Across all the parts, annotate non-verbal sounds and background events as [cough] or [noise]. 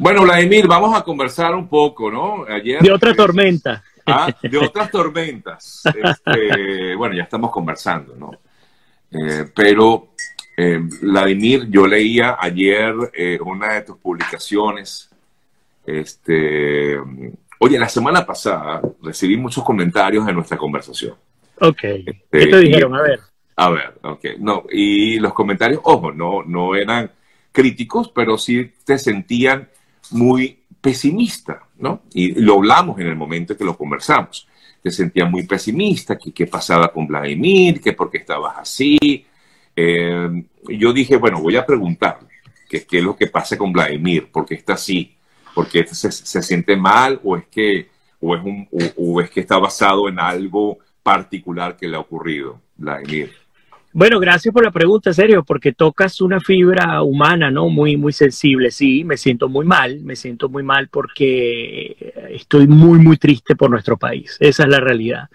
Bueno, Vladimir, vamos a conversar un poco, ¿no? Ayer, de otra tormenta. Ah, de otras tormentas. Este, [laughs] bueno, ya estamos conversando, ¿no? Eh, pero, eh, Vladimir, yo leía ayer eh, una de tus publicaciones. Este, oye, la semana pasada recibí muchos comentarios en nuestra conversación. Ok. ¿Qué te este, dijeron? A ver. A ver, ok. No, y los comentarios, ojo, no, no eran críticos, pero sí te sentían muy pesimista, ¿no? Y lo hablamos en el momento que lo conversamos. Te sentías muy pesimista, que qué pasaba con Vladimir, que por qué estabas así. Eh, yo dije, bueno, voy a preguntar qué, qué es lo que pasa con Vladimir, por qué está así, por qué se, se siente mal o es que o es, un, o es que está basado en algo particular que le ha ocurrido, Vladimir. Bueno, gracias por la pregunta, serio, porque tocas una fibra humana, ¿no? Muy, muy sensible. Sí, me siento muy mal, me siento muy mal porque estoy muy, muy triste por nuestro país. Esa es la realidad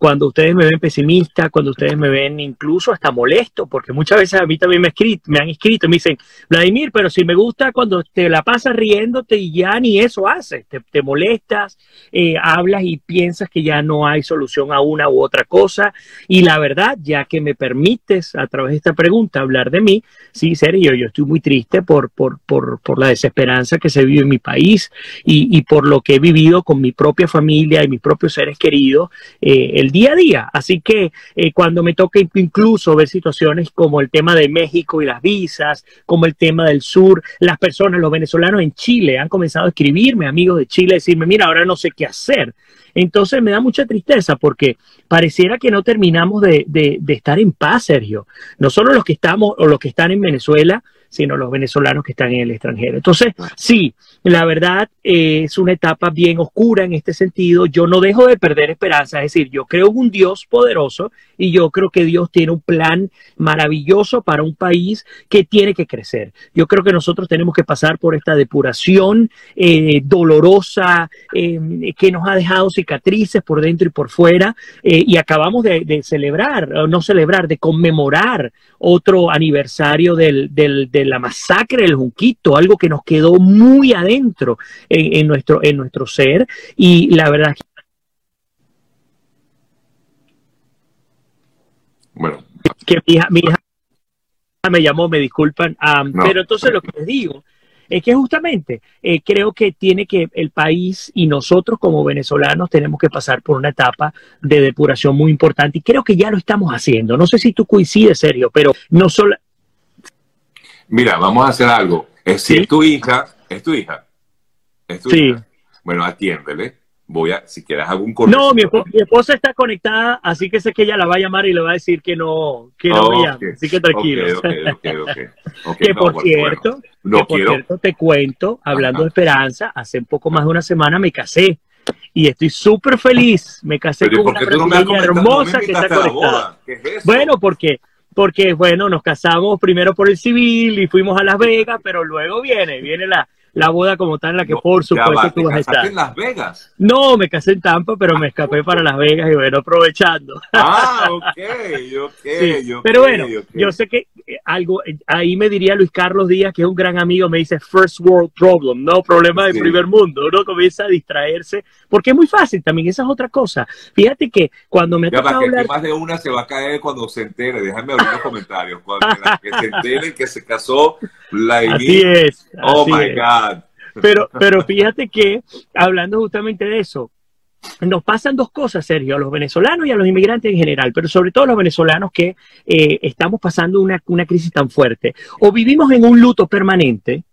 cuando ustedes me ven pesimista, cuando ustedes me ven incluso hasta molesto, porque muchas veces a mí también me, escrito, me han escrito, me dicen, Vladimir, pero si me gusta cuando te la pasas riéndote y ya ni eso haces, te, molestas, eh, hablas y piensas que ya no hay solución a una u otra cosa. Y la verdad, ya que me permites a través de esta pregunta hablar de mí, sí, Sergio, yo estoy muy triste por, por, por, por la desesperanza que se vive en mi país y, y, por lo que he vivido con mi propia familia y mis propios seres queridos. Eh, el día a día. Así que eh, cuando me toca incluso ver situaciones como el tema de México y las visas, como el tema del sur, las personas, los venezolanos en Chile han comenzado a escribirme, amigos de Chile, a decirme, mira, ahora no sé qué hacer. Entonces me da mucha tristeza porque pareciera que no terminamos de, de estar en paz, Sergio. No solo los que estamos o los que están en Venezuela, sino los venezolanos que están en el extranjero. Entonces, sí, la verdad eh, es una etapa bien oscura en este sentido. Yo no dejo de perder esperanza, es decir, yo creo en un Dios poderoso y yo creo que Dios tiene un plan maravilloso para un país que tiene que crecer. Yo creo que nosotros tenemos que pasar por esta depuración eh, dolorosa eh, que nos ha dejado cicatrices por dentro y por fuera y acabamos de, celebrar, no celebrar, de conmemorar otro aniversario del la masacre del Junquito, algo que nos quedó muy adentro en, nuestro, en nuestro ser. Y la verdad bueno. que mi hija, mi hija me llamó, me disculpan, pero entonces lo que les digo es que justamente eh, creo que tiene que el país y nosotros como venezolanos tenemos que pasar por una etapa de depuración muy importante y creo que ya lo estamos haciendo. No sé si tú coincides, Sergio, pero no solo Mira, vamos a hacer algo. Es, si es tu hija, es tu hija. Es tu sí. Bueno, atiéndele. Voy a, si quieres algún No, mi, esposa está conectada, así que sé que ella la va a llamar y le va a decir que no, que no Así que tranquilo. Okay, okay, que por cierto, no por cierto, te cuento, hablando de esperanza, hace un poco más de una semana me casé y estoy súper feliz. Me casé con una brasileña hermosa que está conectada. Bueno, porque porque bueno, nos casamos primero por el civil y fuimos a Las Vegas, pero luego viene, viene la, la boda como tal, en la que por supuesto tú vas a estar. en Las Vegas? No, me casé en Tampa, pero me escapé para Las Vegas y bueno, aprovechando. Ah, [laughs] ok, ok, Pero bueno, yo sé que eh, algo, eh, ahí me diría Luis Carlos Díaz, que es un gran amigo, me dice first world problem, no problema del primer mundo. Uno comienza a distraerse, porque es muy fácil también, esa es otra cosa. Fíjate que cuando me toca hablar... más de una se va a caer cuando se entere, déjame abrir los comentarios, cuando que se entere que se casó la [laughs] Así es. Oh my God. Pero, pero fíjate que, hablando justamente de eso, nos pasan dos cosas, Sergio, a los venezolanos y a los inmigrantes en general, pero sobre todo a los venezolanos que eh, estamos pasando una, una crisis tan fuerte. O vivimos en un luto permanente,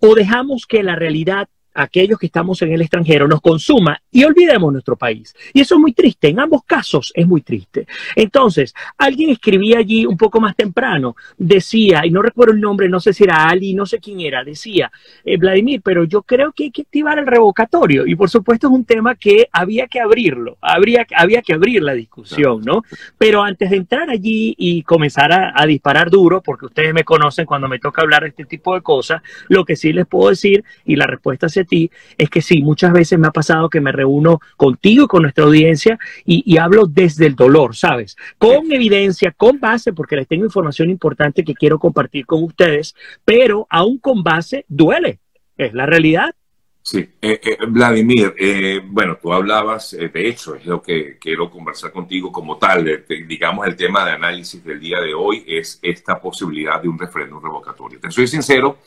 o dejamos que la realidad aquellos que estamos en el extranjero nos consuma y olvidemos nuestro país. Y eso es muy triste, en ambos casos es muy triste. Entonces, alguien escribía allí un poco más temprano, decía, y no recuerdo el nombre, no sé si era Ali, no sé quién era, decía, eh, Vladimir, pero yo creo que hay que activar el revocatorio. Y por supuesto es un tema que había que abrirlo, habría, había que abrir la discusión, ¿no? Pero antes de entrar allí y comenzar a, a disparar duro, porque ustedes me conocen cuando me toca hablar de este tipo de cosas, lo que sí les puedo decir, y la respuesta se ti es que sí, muchas veces me ha pasado que me reúno contigo y con nuestra audiencia y, hablo desde el dolor, ¿sabes? Con evidencia, con base, porque les tengo información importante que quiero compartir con ustedes, pero aún con base duele. Es la realidad. Sí, eh, eh, Vladimir, eh, bueno, tú hablabas, de hecho, es lo que quiero conversar contigo como tal, digamos, el tema de análisis del día de hoy es esta posibilidad de un referéndum revocatorio. Te soy sincero,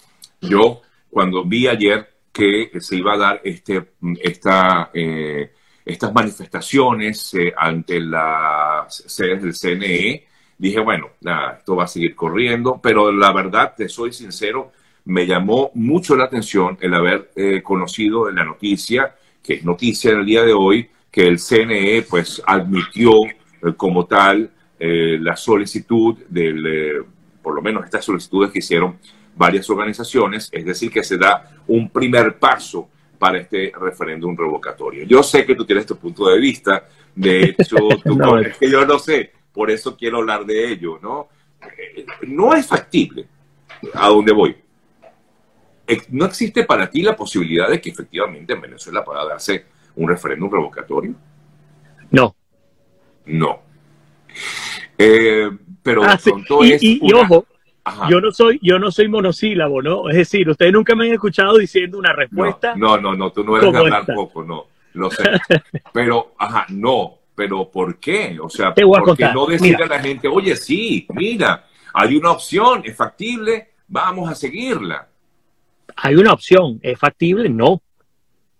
yo cuando vi ayer que se iba a dar este, esta, estas manifestaciones ante las sedes del CNE, dije, bueno, nada, esto va a seguir corriendo, pero la verdad, te soy sincero, me llamó mucho la atención el haber eh, conocido la noticia, que es noticia en el día de hoy, que el CNE pues admitió eh, como tal eh, la solicitud del, por lo menos estas solicitudes que hicieron varias organizaciones, es decir, que se da un primer paso para este referéndum revocatorio. Yo sé que tú tienes tu punto de vista, de hecho, [laughs] no, es que yo no sé, por eso quiero hablar de ello, ¿no? no es factible a dónde voy. ¿No existe para ti la posibilidad de que efectivamente en Venezuela pueda darse un referéndum revocatorio? No. No. Eh, pero ah, y, ojo, yo no soy, yo no soy monosílabo, ¿no? Es decir, ustedes nunca me han escuchado diciendo una respuesta. No, no, no, tú no eres hablar poco, no, lo sé. [laughs] pero, ajá, no, pero ¿por qué? O sea, ¿por qué no decirle a la gente, oye, sí, mira, hay una opción, es factible, vamos a seguirla? hay una opción, ¿es factible? No,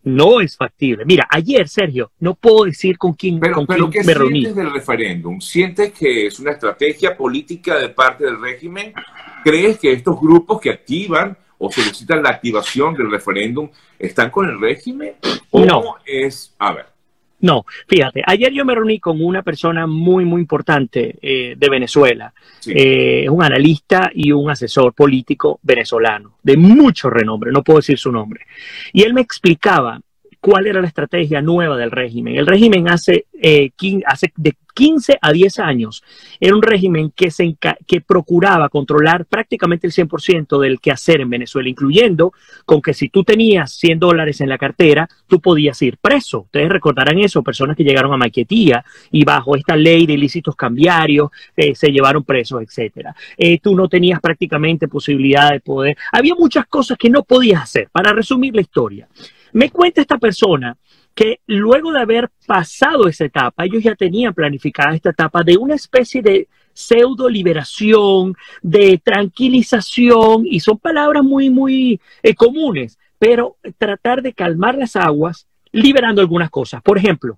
no es factible. Mira, ayer, Sergio, no puedo decir con quién, pero, pero ¿qué me reuní. sientes del referéndum? ¿Sientes que es una estrategia política de parte del régimen? ¿Crees que estos grupos que activan o solicitan la activación del referéndum están con el régimen? ¿O no. es, a ver, no, fíjate, ayer yo me reuní con una persona muy, muy importante eh, de Venezuela. Eh, es un analista y un asesor político venezolano, de mucho renombre, no puedo decir su nombre. Y él me explicaba cuál era la estrategia nueva del régimen. El régimen hace, eh, de 15 a 10 años era un régimen que, se que procuraba controlar prácticamente el 100% del quehacer en Venezuela, incluyendo con que si tú tenías 100 dólares en la cartera, tú podías ir preso. Ustedes recordarán eso, personas que llegaron a Maquetía y bajo esta ley de ilícitos cambiarios eh, se llevaron presos, etcétera. Eh, tú no tenías prácticamente posibilidad de poder. Había muchas cosas que no podías hacer. Para resumir la historia, me cuenta esta persona que luego de haber pasado esa etapa, ellos ya tenían planificada esta etapa de una especie de pseudo liberación, de tranquilización, y son palabras muy, muy eh, comunes, pero tratar de calmar las aguas liberando algunas cosas. Por ejemplo,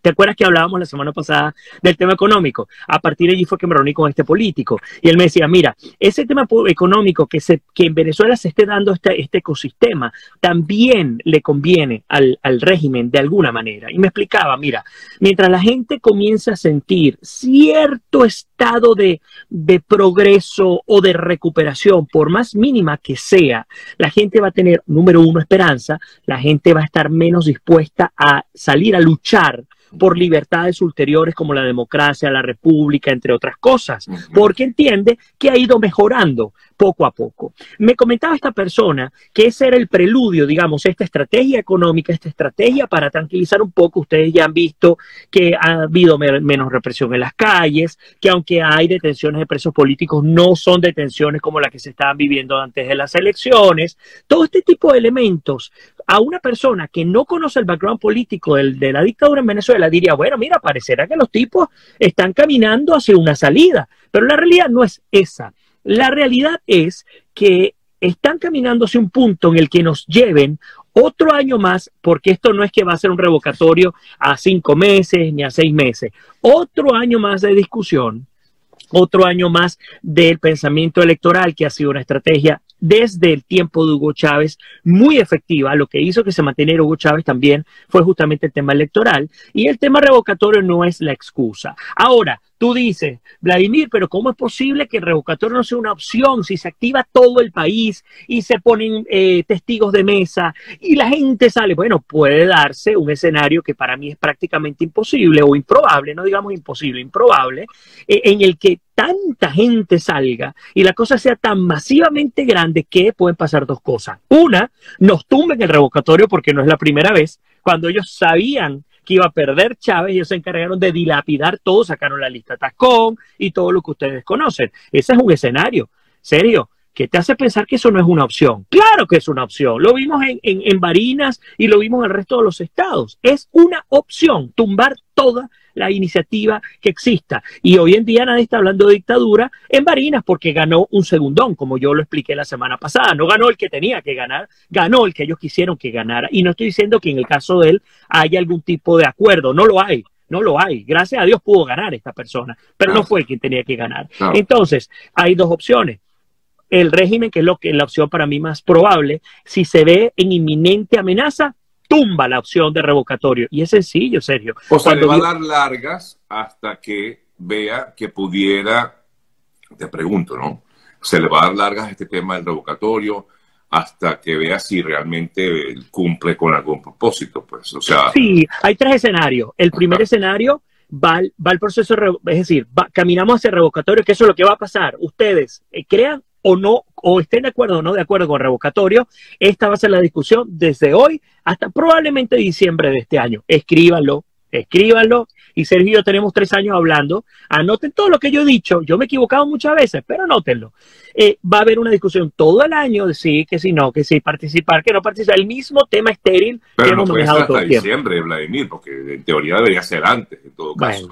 ¿Te acuerdas que hablábamos la semana pasada del tema económico? A partir de allí fue que me reuní con este político y él me decía, mira, ese tema económico que, se, que en Venezuela se esté dando este, este ecosistema también le conviene al, al, régimen de alguna manera. Y me explicaba, mira, mientras la gente comienza a sentir cierto estado de, de progreso o de recuperación, por más mínima que sea, la gente va a tener, número uno, esperanza, la gente va a estar menos dispuesta a salir a luchar por libertades ulteriores como la democracia, la república, entre otras cosas, porque entiende que ha ido mejorando poco a poco. Me comentaba esta persona que ese era el preludio, digamos, esta estrategia económica, esta estrategia para tranquilizar un poco. Ustedes ya han visto que ha habido menos represión en las calles, que aunque hay detenciones de presos políticos, no son detenciones como las que se estaban viviendo antes de las elecciones. Todo este tipo de elementos a una persona que no conoce el background político de la dictadura en Venezuela diría, bueno, mira, parecerá que los tipos están caminando hacia una salida, pero la realidad no es esa. La realidad es que están caminando hacia un punto en el que nos lleven otro año más, porque esto no es que va a ser un revocatorio a cinco meses ni a seis meses, otro año más de discusión, otro año más del pensamiento electoral, que ha sido una estrategia desde el tiempo de Hugo Chávez muy efectiva. Lo que hizo que se mantuviera Hugo Chávez también fue justamente el tema electoral y el tema revocatorio no es la excusa. Ahora, Tú dices, Vladimir, pero ¿cómo es posible que el revocatorio no sea una opción si se activa todo el país y se ponen eh, testigos de mesa y la gente sale? Bueno, puede darse un escenario que para mí es prácticamente imposible o improbable, no digamos imposible, improbable, eh, en el que tanta gente salga y la cosa sea tan masivamente grande que pueden pasar dos cosas. Una, nos tumben el revocatorio porque no es la primera vez, cuando ellos sabían que iba a perder Chávez, ellos se encargaron de dilapidar todo, sacaron la lista Tascón y todo lo que ustedes conocen. Ese es un escenario, serio. ¿Qué te hace pensar que eso no es una opción? Claro que es una opción. Lo vimos en, en, Barinas y lo vimos en el resto de los estados. Es una opción tumbar toda la iniciativa que exista. Y hoy en día nadie está hablando de dictadura en Barinas porque ganó un segundón, como yo lo expliqué la semana pasada. No ganó el que tenía que ganar, ganó el que ellos quisieron que ganara. Y no estoy diciendo que en el caso de él haya algún tipo de acuerdo, no lo hay. No lo hay. Gracias a Dios pudo ganar esta persona, pero no fue el quien tenía que ganar. Entonces, hay dos opciones el régimen, que es lo que la opción para mí más probable, si se ve en inminente amenaza, tumba la opción de revocatorio. Y es sencillo, Sergio. O sea, le va a dar largas hasta que vea que pudiera, te pregunto, ¿no? Se le va a dar largas este tema del revocatorio hasta que vea si realmente cumple con algún propósito, pues, o sea... Sí, hay tres escenarios. El primer escenario va, va el proceso, es decir, caminamos hacia el revocatorio, que eso es lo que va a pasar. Ustedes eh, crean o no, o estén de acuerdo o no de acuerdo con revocatorio, esta va a ser la discusión desde hoy hasta probablemente diciembre de este año. Escríbanlo, escríbanlo. Y Sergio y yo tenemos tres años hablando. Anoten todo lo que yo he dicho. Yo me he equivocado muchas veces, pero anótenlo. Eh, va a haber una discusión todo el año de sí, que si no, que si participar, que no participar. El mismo tema estéril pero que hemos manejado hasta todo el diciembre, Vladimir, porque en teoría debería ser antes, en todo caso.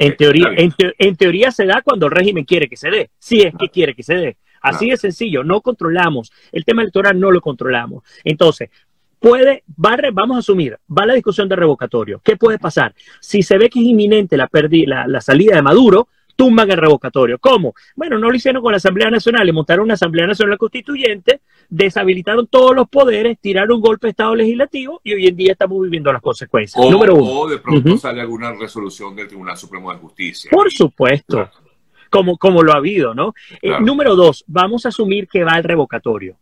en, teoría, en, teoría se da cuando el régimen quiere que se dé, si es que quiere que se dé. Así de sencillo, no controlamos. El tema electoral no lo controlamos. Entonces, puede, va, vamos a asumir, va la discusión de revocatorio. ¿Qué puede pasar? Si se ve que es inminente la, la, la salida de Maduro, tumban el revocatorio. ¿Cómo? Bueno, no lo hicieron con la Asamblea Nacional, le montaron una Asamblea Nacional Constituyente, deshabilitaron todos los poderes, tiraron un golpe de Estado legislativo y hoy en día estamos viviendo las consecuencias. O, Número uno. o de pronto sale alguna resolución del Tribunal Supremo de Justicia. Por supuesto como, como lo ha habido, ¿no? Eh, número dos, vamos a asumir que va el revocatorio.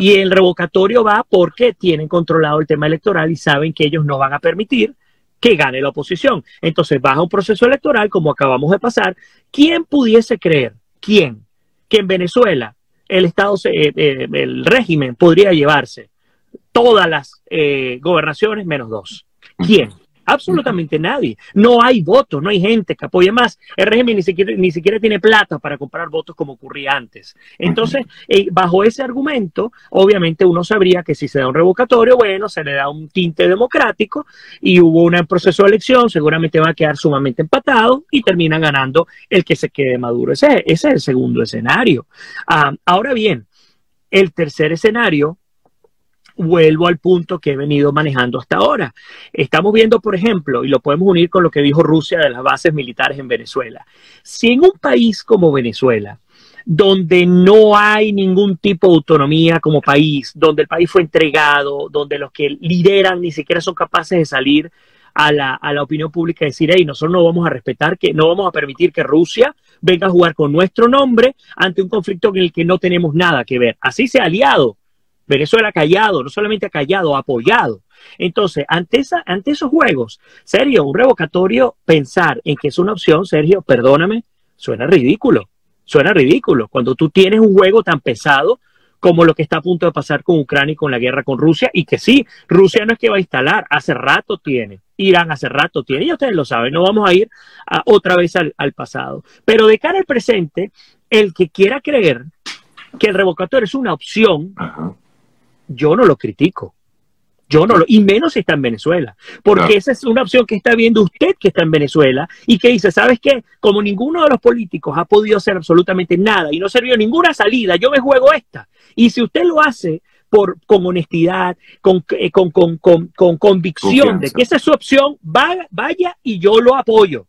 Y el revocatorio va porque tienen controlado el tema electoral y saben que ellos no van a permitir que gane la oposición. Entonces baja un proceso electoral como acabamos de pasar. ¿Quién pudiese creer? ¿Quién? Que en Venezuela el Estado, eh, eh, el régimen podría llevarse todas las gobernaciones menos dos. ¿Quién? Absolutamente nadie. No hay votos, no hay gente que apoye más. El régimen ni siquiera, ni siquiera tiene plata para comprar votos como ocurría antes. Entonces, eh, bajo ese argumento, obviamente uno sabría que si se da un revocatorio, bueno, se le da un tinte democrático y hubo un proceso de elección, seguramente va a quedar sumamente empatado y termina ganando el que se quede maduro. Ese, ese es el segundo escenario. Ah, ahora bien, el tercer escenario vuelvo al punto que he venido manejando hasta ahora. Estamos viendo, por ejemplo, y lo podemos unir con lo que dijo Rusia de las bases militares en Venezuela. Si en un país como Venezuela, donde no hay ningún tipo de autonomía como país, donde el país fue entregado, donde los que lideran ni siquiera son capaces de salir a la, opinión pública y decir, hey, nosotros no vamos a respetar, que no vamos a permitir que Rusia venga a jugar con nuestro nombre ante un conflicto en el que no tenemos nada que ver. Así se ha aliado Venezuela ha callado, no solamente ha callado, ha apoyado. Entonces, ante, esa, ante esos juegos, serio, un revocatorio, pensar en que es una opción, Sergio, perdóname, suena ridículo. Suena ridículo. Cuando tú tienes un juego tan pesado como lo que está a punto de pasar con Ucrania y con la guerra con Rusia, y que sí, Rusia no es que va a instalar, hace rato tiene, Irán hace rato tiene, y ustedes lo saben, no vamos a ir otra vez al, pasado. Pero de cara al presente, el que quiera creer que el revocatorio es una opción, yo no lo critico. Yo no lo, y menos si está en Venezuela, porque esa es una opción que está viendo usted que está en Venezuela y que dice, ¿sabes qué? Como ninguno de los políticos ha podido hacer absolutamente nada y no sirvió ninguna salida, yo me juego esta. Y si usted lo hace por, con honestidad, con, eh, con, con, con convicción de que esa es su opción, vaya y yo lo apoyo.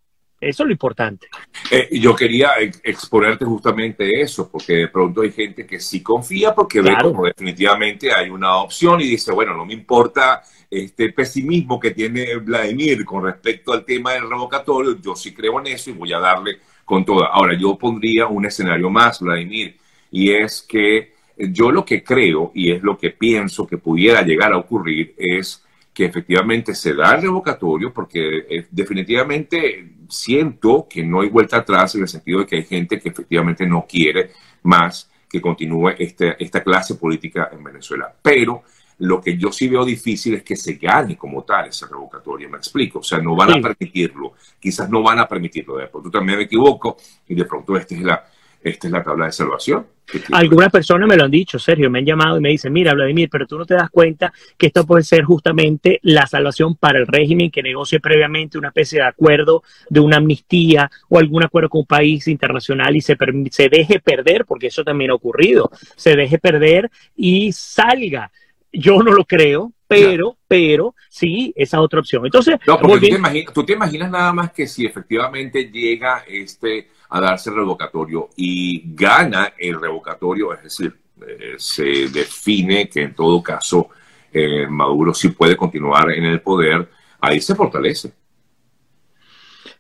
Eso es lo importante. Eh, yo quería exponerte justamente eso, porque de pronto hay gente que sí confía porque ve como definitivamente hay una opción y dice, bueno, no me importa este pesimismo que tiene Vladimir con respecto al tema del revocatorio, yo sí creo en eso y voy a darle con toda. Ahora, yo pondría un escenario más, Vladimir, y es que yo lo que creo y es lo que pienso que pudiera llegar a ocurrir es que efectivamente se da el revocatorio porque eh, definitivamente siento que no hay vuelta atrás en el sentido de que hay gente que efectivamente no quiere más que continúe este, esta clase política en Venezuela. Pero lo que yo sí veo difícil es que se gane como tal ese revocatorio, me explico. O sea, no van a permitirlo. Quizás no van a permitirlo. De pronto también me equivoco y de pronto esta es la, esta es la tabla de salvación. Algunas personas me lo han dicho, Sergio, me han llamado y me dicen, mira, Vladimir, pero tú no te das cuenta que esto puede ser justamente la salvación para el régimen que negocie previamente una especie de acuerdo de una amnistía o algún acuerdo con un país internacional y se, se deje perder, porque eso también ha ocurrido, se deje perder y salga. Yo no lo creo, pero, pero sí, esa otra opción. Entonces, no, porque tú, te imaginas, nada más que si efectivamente llega este a darse el revocatorio y gana el revocatorio, es decir, eh, se define que en todo caso eh, Maduro sí puede continuar en el poder, ahí se fortalece.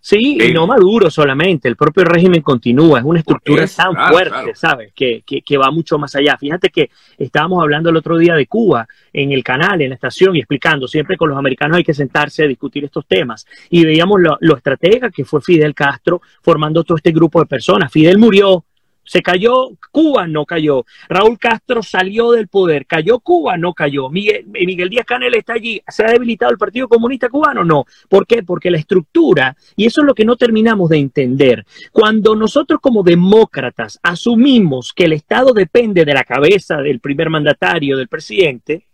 Sí, y no Maduro solamente, el propio régimen continúa, es una estructura tan fuerte, ¿sabes? Que, que, va mucho más allá. Fíjate que estábamos hablando el otro día de Cuba en el canal, en la estación, y explicando, siempre con los americanos hay que sentarse a discutir estos temas. Y veíamos lo, lo estratega que fue Fidel Castro formando todo este grupo de personas. Fidel murió, se cayó Cuba, no cayó. Raúl Castro salió del poder, cayó Cuba, no cayó. Miguel, Díaz Canel está allí. ¿Se ha debilitado el Partido Comunista Cubano? No. ¿Por qué? Porque la estructura, y eso es lo que no terminamos de entender, cuando nosotros como demócratas asumimos que el Estado depende de la cabeza del primer mandatario, del presidente,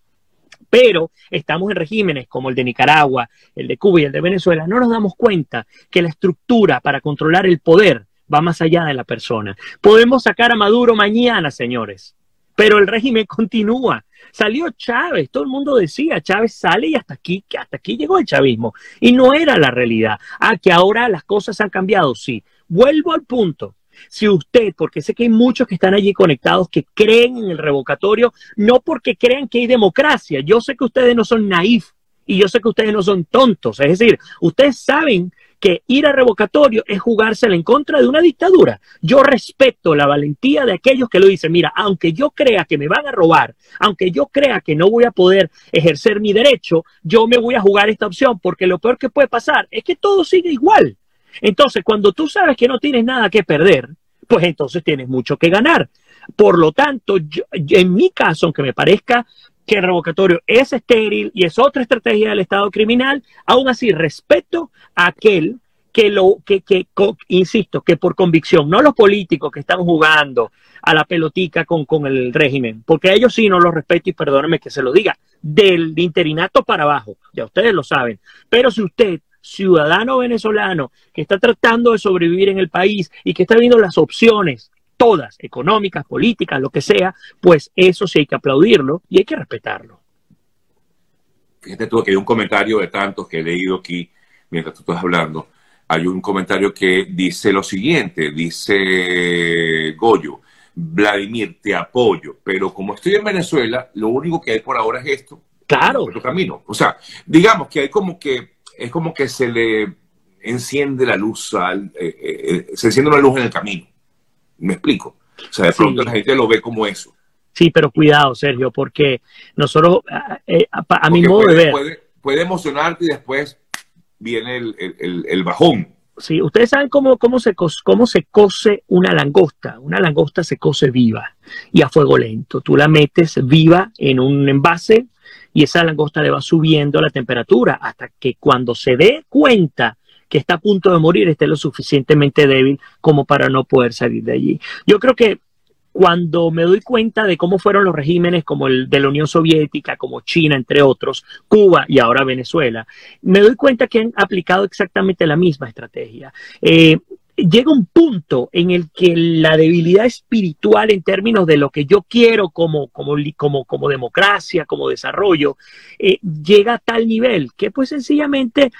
pero estamos en regímenes como el de Nicaragua, el de Cuba y el de Venezuela, no nos damos cuenta que la estructura para controlar el poder va más allá de la persona. Podemos sacar a Maduro mañana, señores, pero el régimen [laughs] continúa. Salió Chávez, todo el mundo decía, Chávez sale y hasta aquí, hasta aquí llegó el chavismo. Y no era la realidad. Ah, que ahora las cosas han cambiado, sí. Vuelvo al punto. Si usted, porque sé que hay muchos que están allí conectados que creen en el revocatorio, no porque crean que hay democracia. Yo sé que ustedes no son naif y yo sé que ustedes no son tontos. Es decir, ustedes saben que ir a revocatorio es jugársela en contra de una dictadura. Yo respeto la valentía de aquellos que lo dicen, mira, aunque yo crea que me van a robar, aunque yo crea que no voy a poder ejercer mi derecho, yo me voy a jugar esta opción, porque lo peor que puede pasar es que todo sigue igual. Entonces, cuando tú sabes que no tienes nada que perder, pues entonces tienes mucho que ganar. Por lo tanto, en mi caso, aunque me parezca que el revocatorio es estéril y es otra estrategia del Estado criminal, aún así respeto a aquel que lo que, que insisto, que por convicción, no los políticos que están jugando a la pelotica con, con el régimen, porque ellos sí no los respeto y perdónenme que se lo diga, del interinato para abajo, ya ustedes lo saben, pero si usted ciudadano venezolano que está tratando de sobrevivir en el país y que está viendo las opciones todas, económicas, políticas, lo que sea, pues eso sí hay que aplaudirlo y hay que respetarlo. Fíjate tú que hay un comentario de tantos que he leído aquí mientras tú estás hablando. Hay un comentario que dice lo siguiente, dice Goyo, Vladimir, te apoyo, pero como estoy en Venezuela, lo único que hay por ahora es esto. Claro. Otro camino. O sea, digamos que hay como que, es como que se le enciende la luz, al, eh, eh, eh, se enciende una luz en el camino. Me explico. O sea, de pronto la gente lo ve como eso. Sí, pero cuidado, Sergio, porque nosotros, eh, a, mi modo de ver. Puede, emocionarte y después viene el, bajón. Sí, ustedes saben cómo, cómo, se cómo se cose una langosta. Una langosta se cose viva y a fuego lento. Tú la metes viva en un envase y esa langosta le va subiendo la temperatura hasta que cuando se dé cuenta que está a punto de morir esté lo suficientemente débil como para no poder salir de allí. Yo creo que cuando me doy cuenta de cómo fueron los regímenes como el de la Unión Soviética, como China, entre otros, Cuba y ahora Venezuela, me doy cuenta que han aplicado exactamente la misma estrategia. Eh, llega un punto en el que la debilidad espiritual en términos de lo que yo quiero como, como, como, como democracia, como desarrollo, eh, llega a tal nivel que pues sencillamente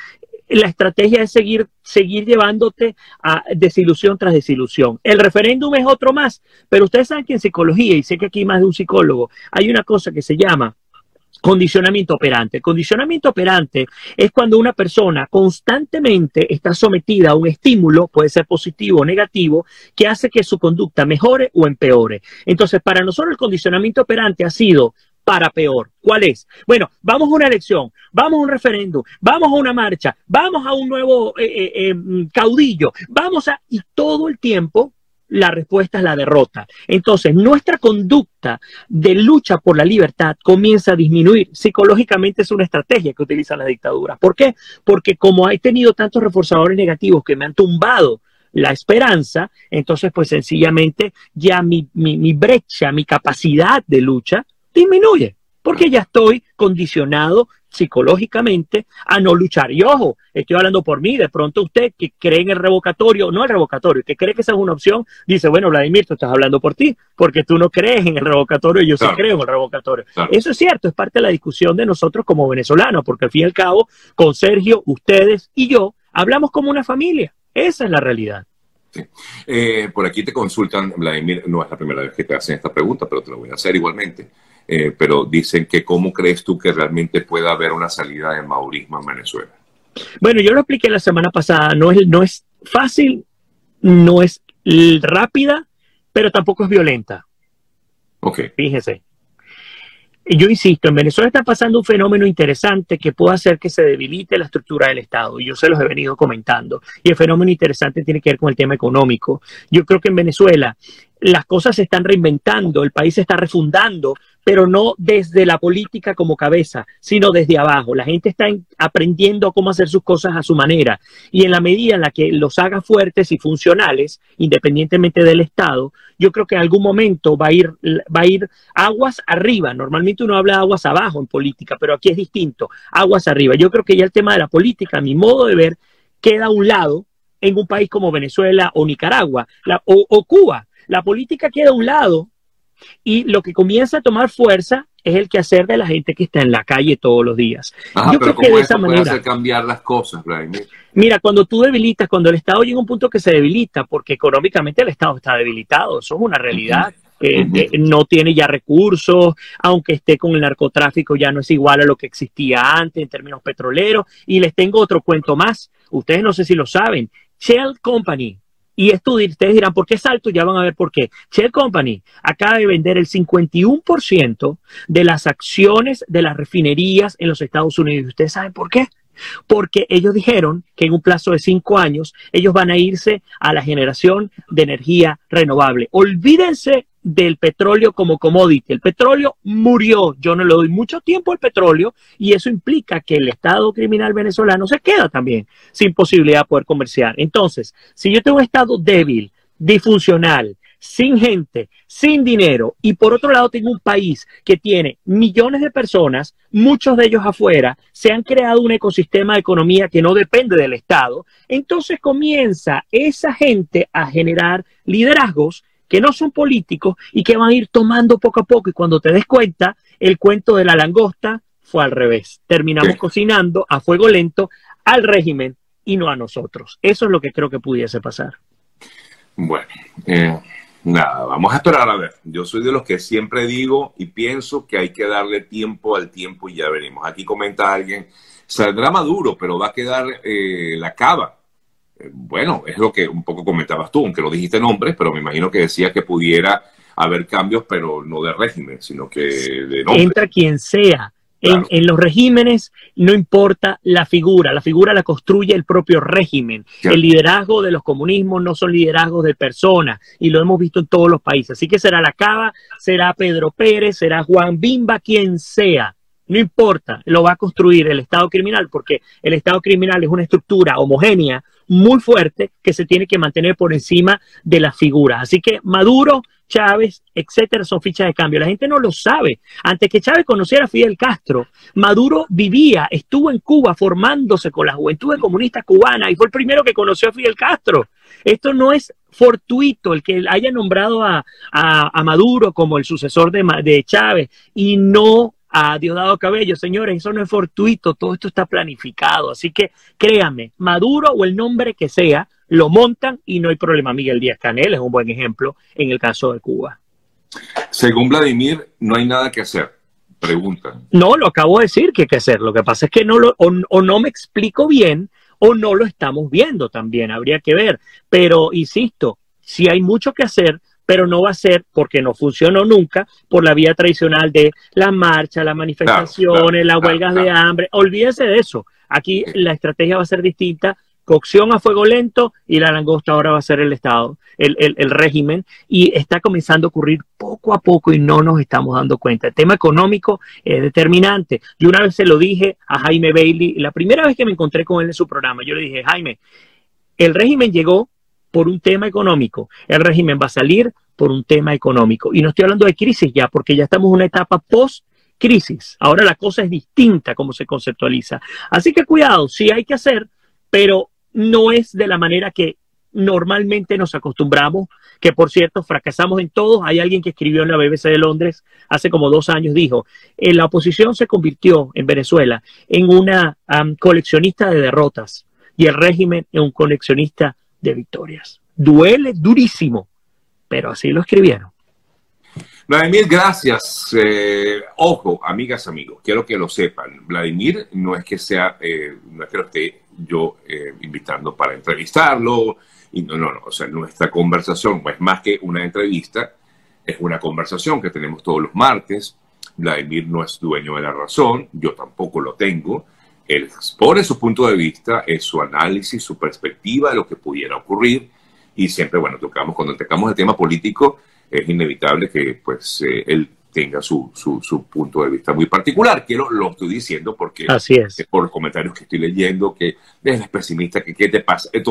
la estrategia es seguir, seguir llevándote a desilusión tras desilusión. El referéndum es otro más, pero ustedes saben que en psicología, y sé que aquí más de un psicólogo, hay una cosa que se llama condicionamiento operante. condicionamiento operante es cuando una persona constantemente está sometida a un estímulo, puede ser positivo o negativo, que hace que su conducta mejore o empeore. Entonces, para nosotros el condicionamiento operante ha sido para peor. ¿Cuál es? Bueno, vamos a una elección, vamos a un referéndum, vamos a una marcha, vamos a un nuevo eh, eh, eh, mm, caudillo, vamos a... Y todo el tiempo la respuesta es la derrota. Entonces, nuestra conducta de lucha por la libertad comienza a disminuir. Psicológicamente es una estrategia que utilizan las dictaduras. ¿Por qué? Porque como he tenido tantos reforzadores negativos que me han tumbado la esperanza, entonces pues sencillamente ya mi, mi brecha, mi capacidad de lucha disminuye, porque ya estoy condicionado psicológicamente a no luchar. Y ojo, estoy hablando por mí, de pronto usted que cree en el revocatorio, no el revocatorio, que cree que esa es una opción, dice, bueno, Vladimir, tú estás hablando por ti, porque tú no crees en el revocatorio y yo sí creo en el revocatorio. Eso es cierto, es parte de la discusión de nosotros como venezolanos, porque al fin y al cabo, con Sergio, ustedes y yo, hablamos como una familia. Esa es la realidad. Eh, por aquí te consultan, Vladimir, no es la primera vez que te hacen esta pregunta, pero te la voy a hacer igualmente. Eh, pero dicen que cómo crees tú que realmente pueda haber una salida de maurismo en Venezuela. Bueno, yo lo expliqué la semana pasada, no es, no es fácil, no es rápida, pero tampoco es violenta. Ok. Fíjese. Yo insisto, en Venezuela está pasando un fenómeno interesante que puede hacer que se debilite la estructura del Estado. Y yo se los he venido comentando. Y el fenómeno interesante tiene que ver con el tema económico. Yo creo que en Venezuela las cosas se están reinventando, el país se está refundando, pero no desde la política como cabeza, sino desde abajo. La gente está aprendiendo cómo hacer sus cosas a su manera y en la medida en la que los haga fuertes y funcionales, independientemente del Estado, yo creo que en algún momento va a ir, va a ir aguas arriba. Normalmente uno habla de aguas abajo en política, pero aquí es distinto, aguas arriba. Yo creo que ya el tema de la política, a mi modo de ver, queda a un lado en un país como Venezuela o Nicaragua o, o Cuba. La política queda a un lado y lo que comienza a tomar fuerza es el quehacer de la gente que está en la calle todos los días. Yo creo que de esa manera. Hacer cambiar las cosas, Vladimir? Mira, cuando tú debilitas, cuando el Estado llega a un punto que se debilita, porque económicamente el Estado está debilitado, eso es una realidad. no tiene ya recursos, aunque esté con el narcotráfico ya no es igual a lo que existía antes en términos petroleros. Y les tengo otro cuento más. Ustedes no sé si lo saben. Shell Company, y esto ustedes dirán, ¿por qué salto? Ya van a ver por qué. Shell Company acaba de vender el 51% de las acciones de las refinerías en los Estados Unidos. ¿Ustedes saben por qué? Porque ellos dijeron que en un plazo de cinco años ellos van a irse a la generación de energía renovable. Olvídense del petróleo como commodity. El petróleo murió. Yo no le doy mucho tiempo al petróleo y eso implica que el Estado criminal venezolano se queda también sin posibilidad de poder comerciar. Entonces, si yo tengo un Estado débil, disfuncional, sin gente, sin dinero, y por otro lado tengo un país que tiene millones de personas, muchos de ellos afuera, se han creado un ecosistema de economía que no depende del Estado, entonces comienza esa gente a generar liderazgos que no son políticos y que van a ir tomando poco a poco y cuando te des cuenta, el cuento de la langosta fue al revés. Terminamos cocinando a fuego lento al régimen y no a nosotros. Eso es lo que creo que pudiese pasar. Bueno, eh, nada, vamos a esperar a ver. Yo soy de los que siempre digo y pienso que hay que darle tiempo al tiempo y ya veremos. Aquí comenta alguien, saldrá Maduro, pero va a quedar eh, la cava bueno, es lo que un poco comentabas tú, aunque no dijiste nombres, pero me imagino que decía que pudiera haber cambios, pero no de régimen, sino que de nombre. Entra quien sea. En, los regímenes no importa la figura, la figura la construye el propio régimen. El liderazgo de los comunismos no son liderazgos de personas y lo hemos visto en todos los países. Así que será la Cava, será Pedro Pérez, será Juan Bimba, quien sea. No importa, lo va a construir el Estado criminal porque el Estado criminal es una estructura homogénea muy fuerte que se tiene que mantener por encima de las figuras. Así que Maduro, Chávez, etcétera, son fichas de cambio. La gente no lo sabe. Antes que Chávez conociera a Fidel Castro, Maduro vivía, estuvo en Cuba formándose con la juventud comunista cubana y fue el primero que conoció a Fidel Castro. Esto no es fortuito el que haya nombrado a, Maduro como el sucesor de, de Chávez y no a Diosdado Cabello. Señores, eso no es fortuito, todo esto está planificado. Así que créanme, Maduro o el nombre que sea, lo montan y no hay problema. Miguel Díaz Canel es un buen ejemplo en el caso de Cuba. Según Vladimir, no hay nada que hacer. Pregunta. No, lo acabo de decir que hay que hacer. Lo que pasa es que no lo, o no me explico bien o no lo estamos viendo también. Habría que ver. Pero insisto, si hay mucho que hacer, pero no va a ser porque no funcionó nunca por la vía tradicional de la marcha, las manifestaciones, las huelgas de hambre. Olvídense de eso. Aquí la estrategia va a ser distinta. Cocción a fuego lento y la langosta ahora va a ser el Estado, el, el, régimen, y está comenzando a ocurrir poco a poco y no nos estamos dando cuenta. El tema económico es determinante. Yo una vez se lo dije a Jaime Bailey, la primera vez que me encontré con él en su programa, yo le dije, Jaime, el régimen llegó por un tema económico. El régimen va a salir por un tema económico. Y no estoy hablando de crisis ya, porque ya estamos en una etapa post crisis. Ahora la cosa es distinta como se conceptualiza. Así que cuidado, sí hay que hacer, pero no es de la manera que normalmente nos acostumbramos, que por cierto fracasamos en todos. Hay alguien que escribió en la BBC de Londres hace como dos años, dijo, en la oposición se convirtió en Venezuela en una coleccionista de derrotas y el régimen en un coleccionista de victorias. Duele durísimo, pero así lo escribieron. Vladimir, gracias. Eh, ojo, amigas, amigos, quiero que lo sepan. Vladimir no es que sea, eh, no es que lo esté yo eh, invitando para entrevistarlo, y no, no, no, o sea, nuestra conversación es más que una entrevista, es una conversación que tenemos todos los martes. Vladimir no es dueño de la razón, yo tampoco lo tengo. Él expone su punto de vista, es su análisis, su perspectiva de lo que pudiera ocurrir. Y siempre, bueno, tocamos, cuando tocamos el tema político, es inevitable que pues eh, él tenga su, su, punto de vista muy particular. Quiero, lo estoy diciendo porque Así es. por los comentarios que estoy leyendo, que eres pesimista, que qué te pasa. Eh,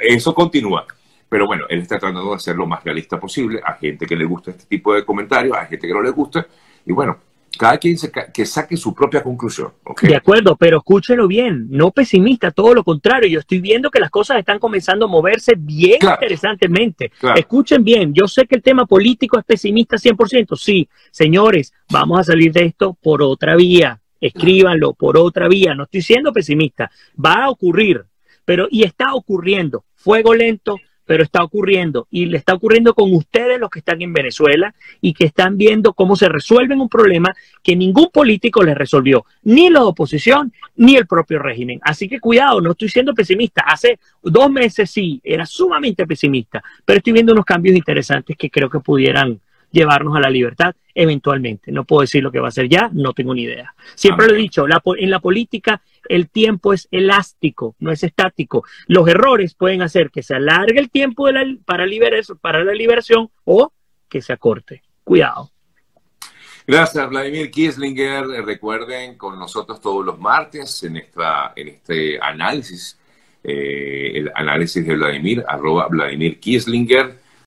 eso continúa. Pero bueno, él está tratando de ser lo más realista posible. A gente que le gusta este tipo de comentarios, a gente que no le gusta. Y bueno, cada quien que saque su propia conclusión. De acuerdo, pero escúchelo bien, no pesimista, todo lo contrario. Yo estoy viendo que las cosas están comenzando a moverse bien interesantemente. Escuchen bien, yo sé que el tema político es pesimista 100%. Sí, señores, vamos a salir de esto por otra vía. Escríbanlo por otra vía. No estoy siendo pesimista. Va a ocurrir, pero y está ocurriendo. Fuego lento, pero está ocurriendo y le está ocurriendo con ustedes los que están en Venezuela y que están viendo cómo se resuelve un problema que ningún político les resolvió, ni la oposición ni el propio régimen. Así que cuidado, no estoy siendo pesimista. Hace dos meses sí, era sumamente pesimista, pero estoy viendo unos cambios interesantes que creo que pudieran llevarnos a la libertad eventualmente. No puedo decir lo que va a ser ya, no tengo ni idea. Siempre lo he dicho, en la política el tiempo es elástico, no es estático. Los errores pueden hacer que se alargue el tiempo para, para la liberación o que se acorte. Cuidado. Gracias, Vladimir Kieslinger. Recuerden con nosotros todos los martes en, esta, en este análisis, eh, el análisis de Vladimir, arroba Vladimir Kieslinger